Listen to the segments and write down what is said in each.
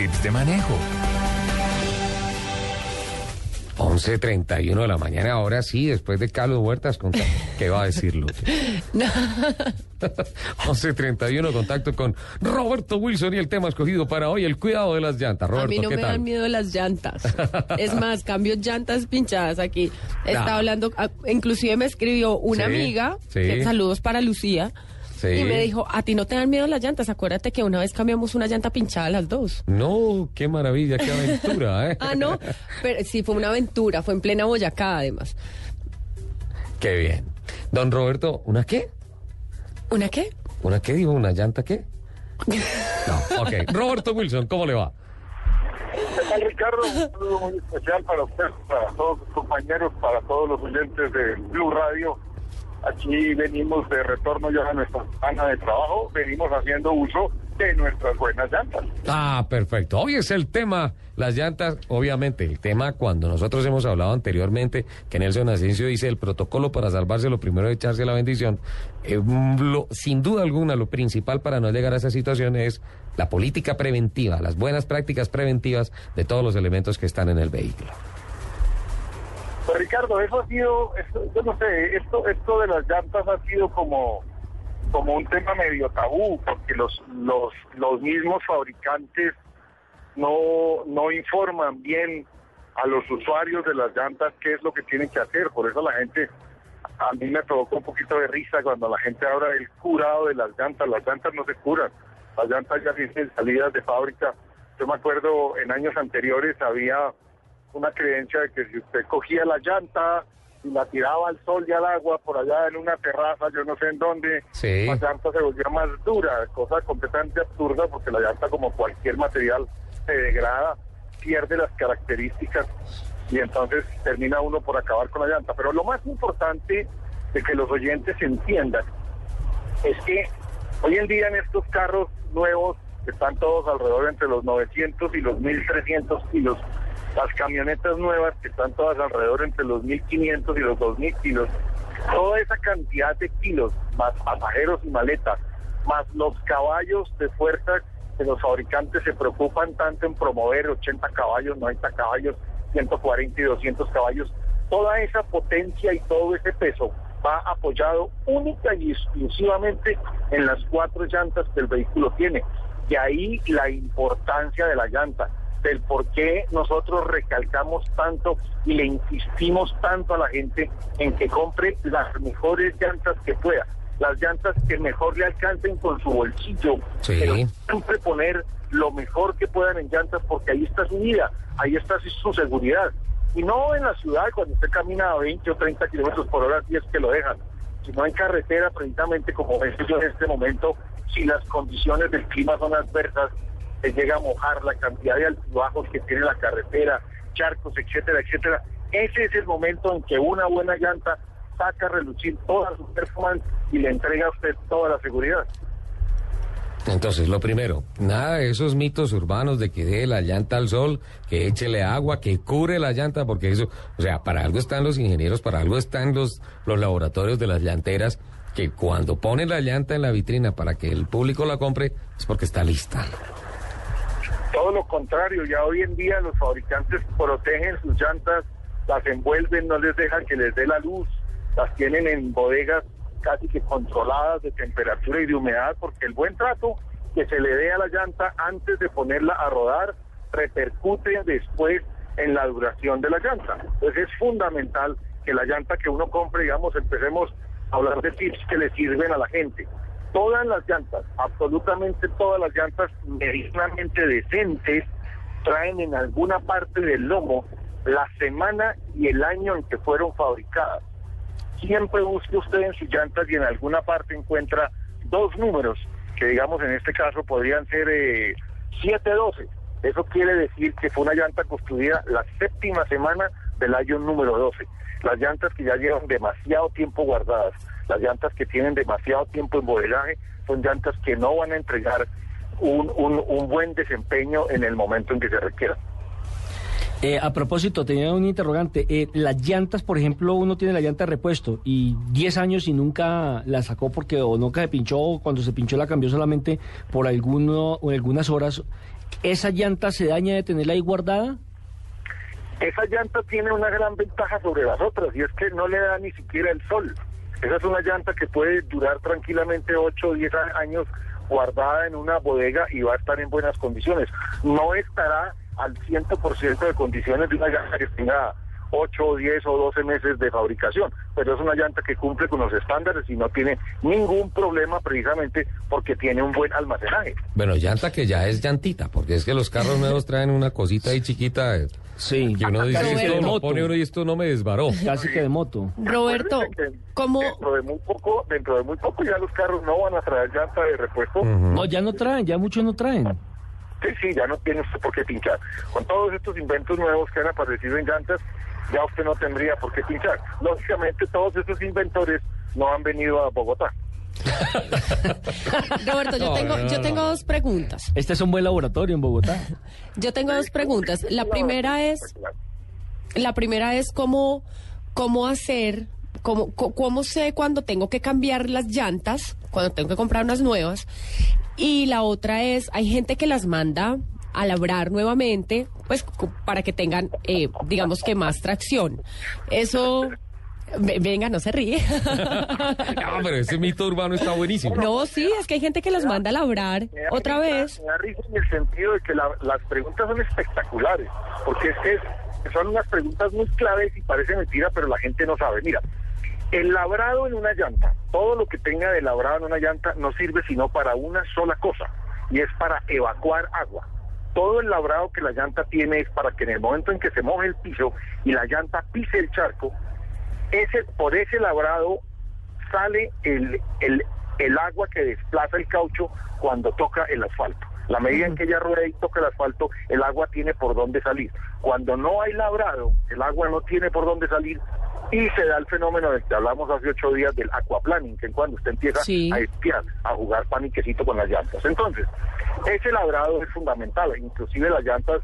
tips de manejo. 11.31 de la mañana, ahora sí, después de Carlos Huertas, ¿qué va a decirlo? 11.31, contacto con Roberto Wilson y el tema escogido para hoy, el cuidado de las llantas. A Roberto, mí no ¿qué me tal? dan miedo las llantas. Es más, cambio llantas pinchadas aquí. Estaba Ah. hablando, ah, inclusive me escribió una Sí, amiga, sí. saludos para Lucía, Sí. y me dijo, a ti no te dan miedo las llantas, acuérdate que una vez cambiamos una llanta pinchada las dos. No, qué maravilla, qué aventura, ¿eh? Ah, no, pero sí fue una aventura, fue en plena Boyacá además. Qué bien. Don Roberto, ¿una qué? ¿Una qué? ¿Una qué dijo? ¿Una llanta qué? No, ok. Roberto Wilson, ¿cómo le va? ¿Qué tal, Ricardo? Un saludo muy especial para usted, para todos sus compañeros, para todos los oyentes de Blue Radio. Aquí venimos de retorno ya a nuestra semana de trabajo, venimos haciendo uso de nuestras buenas llantas. Ah, perfecto. Hoy es el tema, las llantas, obviamente, el tema cuando nosotros hemos hablado anteriormente, que Nelson Asensio dice el protocolo para salvarse, lo primero es echarse la bendición. Eh, lo- sin duda alguna, lo principal para no llegar a esa situación es la política preventiva, las buenas prácticas preventivas de todos los elementos que están en el vehículo. Pues Ricardo, eso ha sido, esto- yo no sé, esto, esto de las llantas ha sido como, como un tema medio tabú, porque los, los, los mismos fabricantes no, no informan bien a los usuarios de las llantas qué es lo que tienen que hacer. Por eso la gente, a mí me provocó un poquito de risa cuando la gente habla del curado de las llantas. Las llantas no se curan, las llantas ya tienen salidas de fábrica. Yo me acuerdo en años anteriores había una creencia de que si usted cogía la llanta y la tiraba al sol y al agua por allá en una terraza, yo no sé en dónde, Sí. la llanta se volvía más dura, cosa completamente absurda porque la llanta como cualquier material se degrada, pierde las características y entonces termina uno por acabar con la llanta. Pero lo más importante de que los oyentes entiendan es que hoy en día en estos carros nuevos que están todos alrededor entre los 900 y los 1300 kilos, las camionetas nuevas que están todas alrededor entre los 1500 y los 2000 kilos, toda esa cantidad de kilos, más pasajeros y maletas, más los caballos de fuerza que los fabricantes se preocupan tanto en promover 80 caballos, 90 caballos, 140 y 200 caballos, toda esa potencia y todo ese peso va apoyado única y exclusivamente en las cuatro llantas que el vehículo tiene. De ahí la importancia de la llanta, del por qué nosotros recalcamos tanto y le insistimos tanto a la gente en que compre las mejores llantas que pueda, las llantas que mejor le alcancen con su bolsillo, Sí. pero siempre poner lo mejor que puedan en llantas porque ahí está su vida, ahí está su seguridad. Y no en la ciudad cuando usted camina a 20 o 30 kilómetros por hora si es que lo dejan, sino en carretera precisamente como es yo en este momento, si las condiciones del clima son adversas, se llega a mojar la cantidad de altibajos que tiene la carretera, charcos, etcétera, etcétera. Ese es el momento en que una buena llanta saca a relucir toda su performance y le entrega a usted toda la seguridad. Entonces, lo primero, nada de esos mitos urbanos de que dé la llanta al sol, que échele agua, que cure la llanta, porque eso, o sea, para algo están los ingenieros, para algo están los, los laboratorios de las llanteras, que cuando ponen la llanta en la vitrina para que el público la compre, es porque está lista. Todo lo contrario, ya hoy en día los fabricantes protegen sus llantas, las envuelven, no les dejan que les dé la luz, las tienen en bodegas casi que controladas de temperatura y de humedad, porque el buen trato que se le dé a la llanta antes de ponerla a rodar repercute después en la duración de la llanta. Entonces es fundamental que la llanta que uno compre, digamos, empecemos a hablar de tips que le sirven a la gente. Todas las llantas, absolutamente todas las llantas medianamente decentes, traen en alguna parte del lomo la semana y el año en que fueron fabricadas. Siempre busque usted en sus llantas y en alguna parte encuentra dos números, que digamos en este caso podrían ser eh, 712. Eso quiere decir que fue una llanta construida la séptima semana del año número 12. Las llantas que ya llevan demasiado tiempo guardadas, las llantas que tienen demasiado tiempo en modelaje, son llantas que no van a entregar un, un, un buen desempeño en el momento en que se requiera. Eh, a propósito, tenía un interrogante. Eh, las llantas, por ejemplo, uno tiene la llanta de repuesto y 10 años y nunca la sacó porque o nunca se pinchó o cuando se pinchó la cambió solamente por alguno, o algunas horas. ¿esa llanta se daña de tenerla ahí guardada? Esa llanta tiene una gran ventaja sobre las otras y es que no le da ni siquiera el sol. Esa es una llanta que puede durar tranquilamente 8 o 10 años guardada en una bodega y va a estar en buenas condiciones. No estará al 100% de condiciones de una llanta tenga 8 o 10 o 12 meses de fabricación, pero es una llanta que cumple con los estándares y no tiene ningún problema precisamente porque tiene un buen almacenaje. Bueno, llanta que ya es llantita, porque es que los carros nuevos traen una cosita ahí chiquita. eh, Sí. Que uno dice, Roberto. esto Moto. pone uno y esto no me desbaró. Casi que de moto. Roberto, ¿cómo, Dentro de muy poco, dentro de muy poco ya los carros no van a traer llanta de repuesto. No, ya no traen, ya muchos no traen. Sí, sí, ya no tiene usted por qué pinchar. Con todos estos inventos nuevos que han aparecido en llantas, ya usted no tendría por qué pinchar. Lógicamente, todos estos inventores no han venido a Bogotá. Roberto, yo No, tengo, no, yo no. tengo dos preguntas. Este es un buen laboratorio en Bogotá. Yo tengo dos preguntas. La primera es, la primera es cómo, cómo hacer, cómo, cómo sé cuando tengo que cambiar las llantas, cuando tengo que comprar unas nuevas. Y la otra es, hay gente que las manda a labrar nuevamente, pues para que tengan, eh, digamos que más tracción. Eso, ve- venga, no se ríe. Ah, pero ese mito urbano está buenísimo. no, sí, es que hay gente que las manda a labrar Me otra vez. Me da risa en el sentido de que la- las preguntas son espectaculares, porque es que es- son unas preguntas muy claves y parece mentira, pero la gente no sabe. Mira, el labrado en una llanta, todo lo que tenga de labrado en una llanta no sirve sino para una sola cosa, y es para evacuar agua. Todo el labrado que la llanta tiene es para que en el momento en que se moje el piso y la llanta pise el charco, ese, por ese labrado sale el, el, el agua que desplaza el caucho cuando toca el asfalto. La medida en que ella rueda y toca el asfalto, el agua tiene por dónde salir. Cuando no hay labrado, el agua no tiene por dónde salir y se da el fenómeno del que hablamos hace ocho días del aquaplaning, que es cuando usted empieza Sí. a espiar, a jugar paniquecito con las llantas. Entonces, ese labrado es fundamental, inclusive las llantas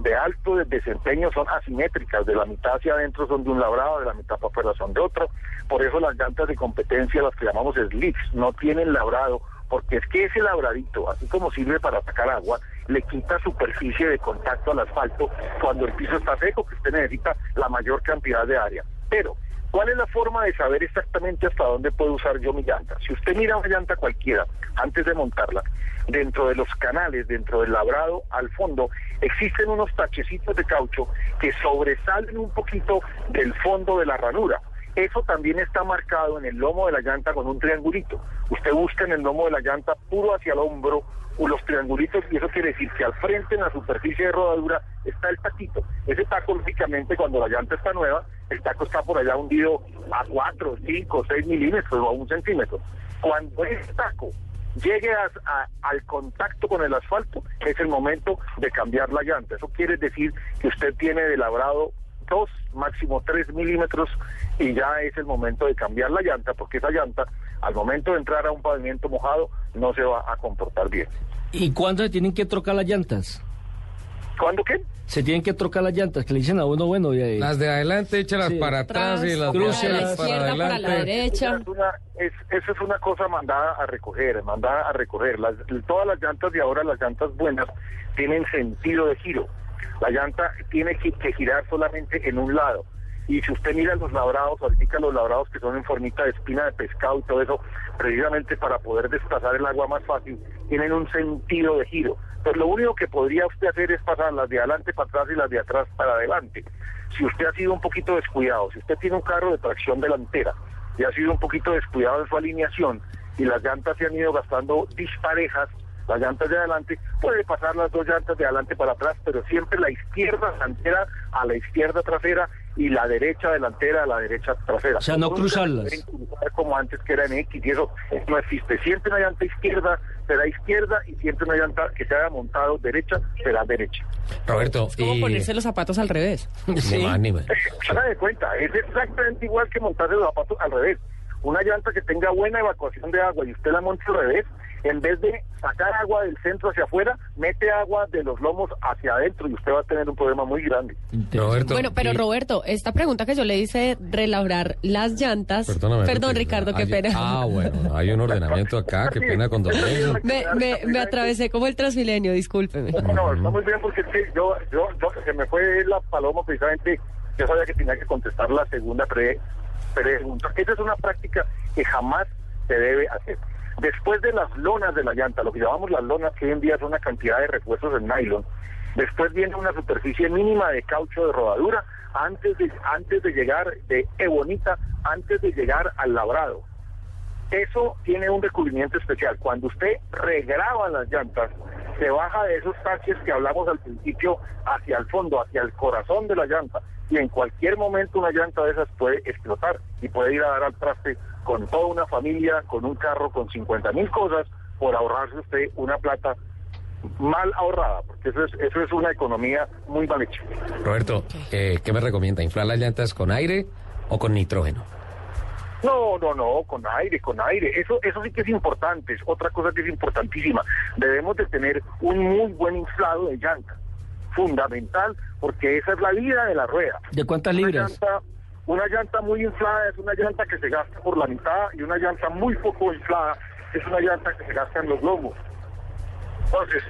de alto de- desempeño son asimétricas, de la mitad hacia adentro son de un labrado, de la mitad para afuera son de otro. Por eso las llantas de competencia, las que llamamos slicks, no tienen labrado, porque es que ese labradito, así como sirve para sacar agua, le quita superficie de contacto al asfalto cuando el piso está seco, que usted necesita la mayor cantidad de área. Pero, ¿cuál es la forma de saber exactamente hasta dónde puedo usar yo mi llanta? Si usted mira una llanta cualquiera, antes de montarla, dentro de los canales, dentro del labrado, al fondo, existen unos tachecitos de caucho que sobresalen un poquito del fondo de la ranura. Eso también está marcado en el lomo de la llanta con un triangulito. Usted busca en el lomo de la llanta puro hacia el hombro los triangulitos y eso quiere decir que al frente en la superficie de rodadura está el taquito. Ese taco, lógicamente, cuando la llanta está nueva, el taco está por allá hundido a 4, 5, 6 milímetros o a un centímetro. Cuando ese taco llegue a- a- al contacto con el asfalto, es el momento de cambiar la llanta. Eso quiere decir que usted tiene de labrado dos, máximo tres milímetros y ya es el momento de cambiar la llanta, porque esa llanta, al momento de entrar a un pavimento mojado, no se va a comportar bien. ¿Y cuándo se tienen que trocar las llantas? ¿Cuándo qué? Se tienen que trocar las llantas, que le dicen a uno, bueno, eh, Las de adelante, échalas Sí. para atrás y las de Cruce para la atrás izquierda, para la adelante. derecha. Es una- es- eso es una cosa mandada a recoger, mandada a recoger. Las- todas las llantas de ahora, las llantas buenas, tienen sentido de giro. La llanta tiene que, que girar solamente en un lado. Y si usted mira los labrados, ahorita los labrados que son en formita de espina de pescado y todo eso, precisamente para poder desplazar el agua más fácil, tienen un sentido de giro. Pues lo único que podría usted hacer es pasar las de adelante para atrás y las de atrás para adelante. Si usted ha sido un poquito descuidado, si usted tiene un carro de tracción delantera y ha sido un poquito descuidado en su alineación y las llantas se han ido gastando disparejas, las llantas de adelante, puede pasar las dos llantas de adelante para atrás, pero siempre la izquierda delantera a la izquierda trasera y la derecha delantera a la derecha trasera. O sea, no Nunca cruzarlas. Como antes que era en X y eso no existe. Siempre una llanta izquierda será izquierda y siempre una llanta que se haya montado derecha será derecha. Roberto, Es como y... ponerse los zapatos al revés. Ni más, ni más. Se da de cuenta, es exactamente igual que montarse los zapatos al revés. Una llanta que tenga buena evacuación de agua y usted la monte al revés, En vez de sacar agua del centro hacia afuera, mete agua de los lomos hacia adentro y usted va a tener un problema muy grande. Roberto, Bueno, pero y- Roberto, esta pregunta que yo le hice, relabrar las llantas. Perdóname, Perdón, Ricardo, qué hay- pena. Ah, bueno, hay un ordenamiento acá, qué pena con. Me, me, me atravesé como el transmilenio, discúlpeme. No, no, está muy bien porque es que yo, yo, yo, se me fue la paloma precisamente, yo sabía que tenía que contestar la segunda pre- pregunta. Esa es una práctica que jamás se debe hacer. Después de las lonas de la llanta, lo que llamamos las lonas, que hoy en día son una cantidad de repuestos en nylon, después viene una superficie mínima de caucho de rodadura antes de, antes de llegar, de ebonita, antes de llegar al labrado. Eso tiene un recubrimiento especial. Cuando usted regraba las llantas, se baja de esos taches que hablamos al principio hacia el fondo, hacia el corazón de la llanta. Y en cualquier momento una llanta de esas puede explotar y puede ir a dar al traste con toda una familia, con un carro, con 50 mil cosas, por ahorrarse usted una plata mal ahorrada, porque eso es, eso es una economía muy mal hecha. Roberto, eh, ¿qué me recomienda? ¿Inflar las llantas con aire o con nitrógeno? No, no, no, con aire, con aire. Eso, eso sí que es importante. Es otra cosa que es importantísima. Debemos de tener un muy buen inflado de llanta. Fundamental, porque esa es la vida de la rueda. ¿De cuántas Una libras? llanta, una llanta muy inflada es una llanta que se gasta por la mitad y una llanta muy poco inflada es una llanta que se gasta en los lomos. Entonces,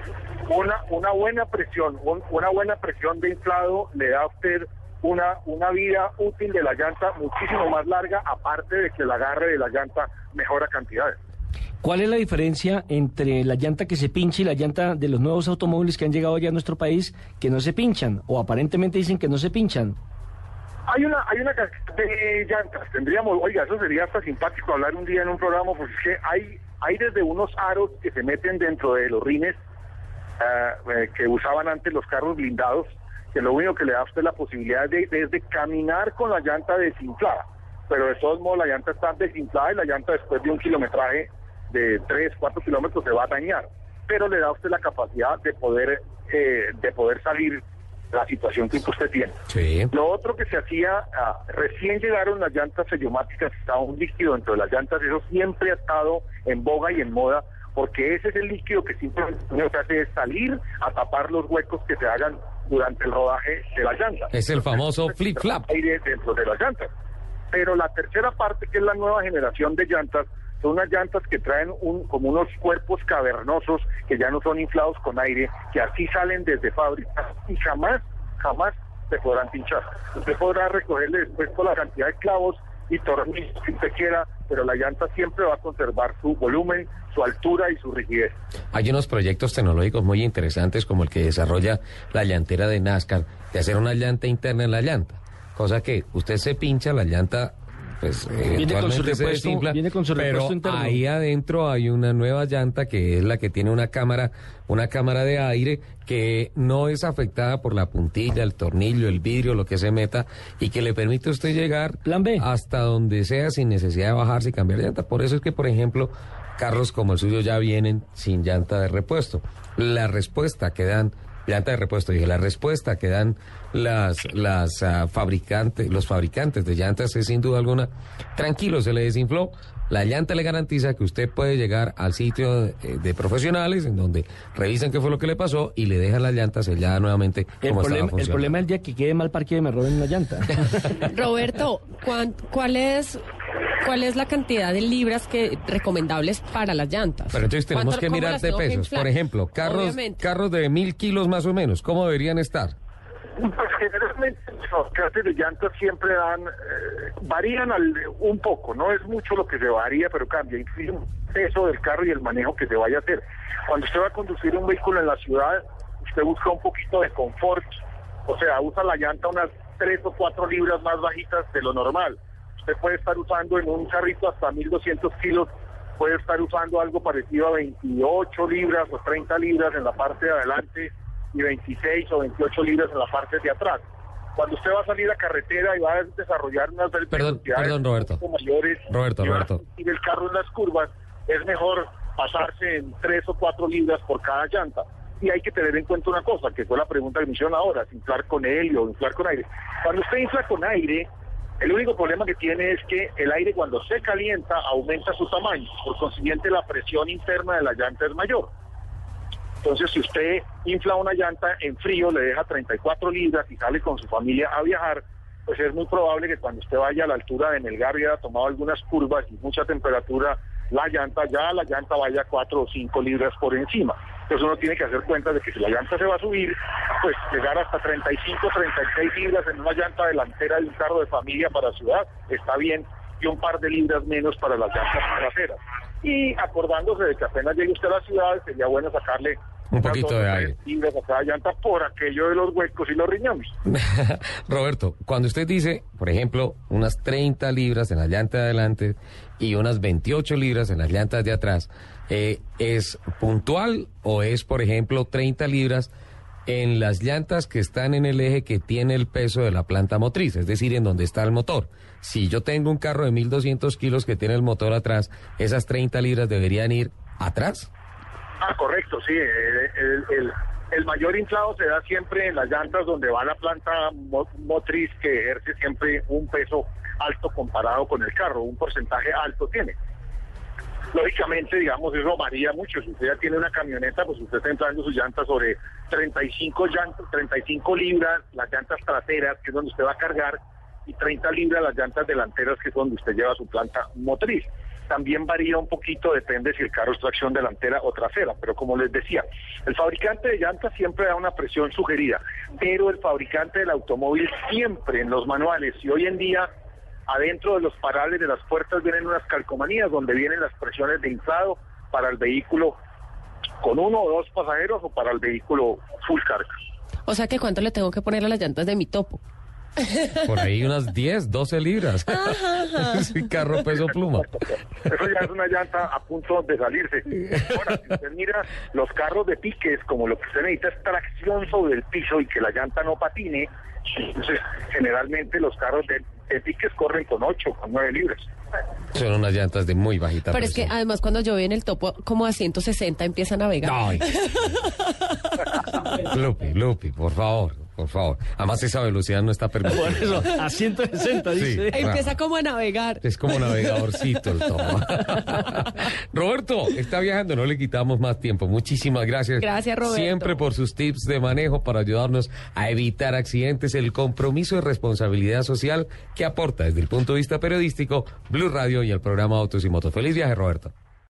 una, una buena presión, un- una buena presión de inflado le da a usted una, una vida útil de la llanta muchísimo más larga, aparte de que el agarre de la llanta mejora cantidades. ¿Cuál es la diferencia entre la llanta que se pincha y la llanta de los nuevos automóviles que han llegado ya a nuestro país que no se pinchan o aparentemente dicen que no se pinchan? Hay una, hay una de llantas. Tendríamos, oiga, eso sería hasta simpático hablar un día en un programa, porque es que hay, hay desde unos aros que se meten dentro de los rines eh, que usaban antes los carros blindados, que lo único que le da a usted la posibilidad de- es de caminar con la llanta desinflada. Pero de todos modos la llanta está desinflada y la llanta después de un kilometraje de 3, 4 kilómetros se va a dañar. Pero le da a usted la capacidad de poder, eh, de poder salir la situación que usted tiene. Sí. Lo otro que se hacía, ah, recién llegaron las llantas sellomáticas, estaba un líquido dentro de las llantas, eso siempre ha estado en boga y en moda, porque ese es el líquido que simplemente lo que hace es salir a tapar los huecos que se hagan durante el rodaje de la llanta. Es el famoso flip-flap. Aire dentro de las llantas. Pero la tercera parte, que es la nueva generación de llantas, son unas llantas que traen un, como unos cuerpos cavernosos que ya no son inflados con aire, que así salen desde fábrica y jamás, jamás se podrán pinchar. Usted podrá recogerle después toda la cantidad de clavos y tornillos que usted quiera, pero la llanta siempre va a conservar su volumen, su altura y su rigidez. Hay unos proyectos tecnológicos muy interesantes como el que desarrolla la llantera de NASCAR, de hacer una llanta interna en la llanta. Cosa que usted se pincha, la llanta pues Viene con su repuesto- viene con su pero interno. ahí adentro hay una nueva llanta que es la que tiene una cámara, una cámara de aire que no es afectada por la puntilla, el tornillo, el vidrio, lo que se meta y que le permite a usted llegar Plan B. hasta donde sea sin necesidad de bajarse y cambiar de llanta. Por eso es que, por ejemplo, carros como el suyo ya vienen sin llanta de repuesto. La respuesta que dan, llanta de repuesto, dije, la respuesta que dan las, las ah, fabricantes, los fabricantes de llantas es sin duda alguna, tranquilo, se le desinfló. La llanta le garantiza que usted puede llegar al sitio de, de profesionales en donde revisan qué fue lo que le pasó y le dejan la llanta sellada nuevamente El como problema, el problema es el día que quede mal parqueo y me roben una llanta. Roberto, ¿cuán- ¿cuál es, ¿cuál es la cantidad de libras que recomendables para las llantas? Pero entonces tenemos ¿Cuánto- que mirar de pesos. Por ejemplo, carros, Obviamente. carros de mil kilos más o menos, ¿cómo deberían estar? Pues generalmente los clases de llantas siempre dan, eh, varían al- un poco, no es mucho lo que se varía, pero cambia, influye un peso del carro y el manejo que se vaya a hacer. Cuando usted va a conducir un vehículo en la ciudad, usted busca un poquito de confort, o sea, usa la llanta unas 3 o 4 libras más bajitas de lo normal. Usted puede estar usando en un carrito hasta 1200 kilos, puede estar usando algo parecido a 28 libras o 30 libras en la parte de adelante y 26 o 28 libras en la parte de atrás. Cuando usted va a salir a carretera y va a desarrollar unas Perdón, velocidades perdón, Roberto. mayores Roberto, y Roberto. el carro en las curvas, es mejor pasarse en 3 o 4 libras por cada llanta. Y hay que tener en cuenta una cosa, que fue la pregunta que me hicieron ahora, si inflar con helio o inflar con aire. Cuando usted infla con aire, El único problema que tiene es que el aire cuando se calienta aumenta su tamaño, por consiguiente la presión interna de la llanta es mayor. Entonces, si usted infla una llanta en frío, le deja 34 libras y sale con su familia a viajar, pues es muy probable que cuando usted vaya a la altura de Melgar y haya tomado algunas curvas y mucha temperatura, la llanta, ya la llanta vaya 4 o 5 libras por encima. Entonces uno tiene que hacer cuenta de que si la llanta se va a subir, pues llegar hasta 35, 36 libras en una llanta delantera de un carro de familia para ciudad está bien y un par de libras menos para las llantas traseras. Y acordándose de que apenas llegue usted a la ciudad, sería bueno sacarle un poquito de aire. Libras a cada llanta por aquello de los huecos y los riñones. Roberto, cuando usted dice, por ejemplo, unas 30 libras en la llanta de adelante y unas 28 libras en las llantas de atrás, eh, ¿es puntual o es, por ejemplo, 30 libras en las llantas que están en el eje que tiene el peso de la planta motriz, es decir, en donde está el motor? Si yo tengo un carro de 1200 kilos que tiene el motor atrás, ¿esas 30 libras deberían ir atrás? Ah, correcto, sí. El, mayor inflado se da siempre en las llantas donde va la planta motriz que ejerce siempre un peso alto comparado con el carro, un porcentaje alto tiene. Lógicamente, digamos, eso varía mucho. Si usted ya tiene una camioneta, pues usted está entrando sus llantas sobre 35 llantas, 35 libras, las llantas traseras, que es donde usted va a cargar, y 30 libras las llantas delanteras, que es donde usted lleva su planta motriz también varía un poquito, depende si el carro es tracción delantera o trasera, pero como les decía, el fabricante de llantas siempre da una presión sugerida, pero el fabricante del automóvil siempre en los manuales y hoy en día adentro de los parales de las puertas vienen unas calcomanías donde vienen las presiones de inflado para el vehículo con uno o dos pasajeros o para el vehículo full carga. O sea que cuánto le tengo que poner a las llantas de mi topo. Por ahí unas 10, 12 libras. sí, carro peso pluma. Eso ya es una llanta a punto de salirse. Ahora, si usted mira los carros de piques, como lo que usted necesita es tracción sobre el piso y que la llanta no patine, entonces generalmente los carros de, piques corren con 8, con 9 libras. Son unas llantas de muy bajita Pero es que además cuando yo en el topo como a 160 empieza a navegar. Ay. Lupi, Lupi, por favor por favor. Además, esa velocidad no está permitida. Por eso, a 160 dice. Empieza como a navegar. Es como navegadorcito el tomo. Roberto, está viajando, no le quitamos más tiempo. Muchísimas gracias. Gracias, Roberto. Siempre por sus tips de manejo para ayudarnos a evitar accidentes, el compromiso de responsabilidad social que aporta desde el punto de vista periodístico Blue Radio y el programa Autos y Motos. Feliz viaje, Roberto.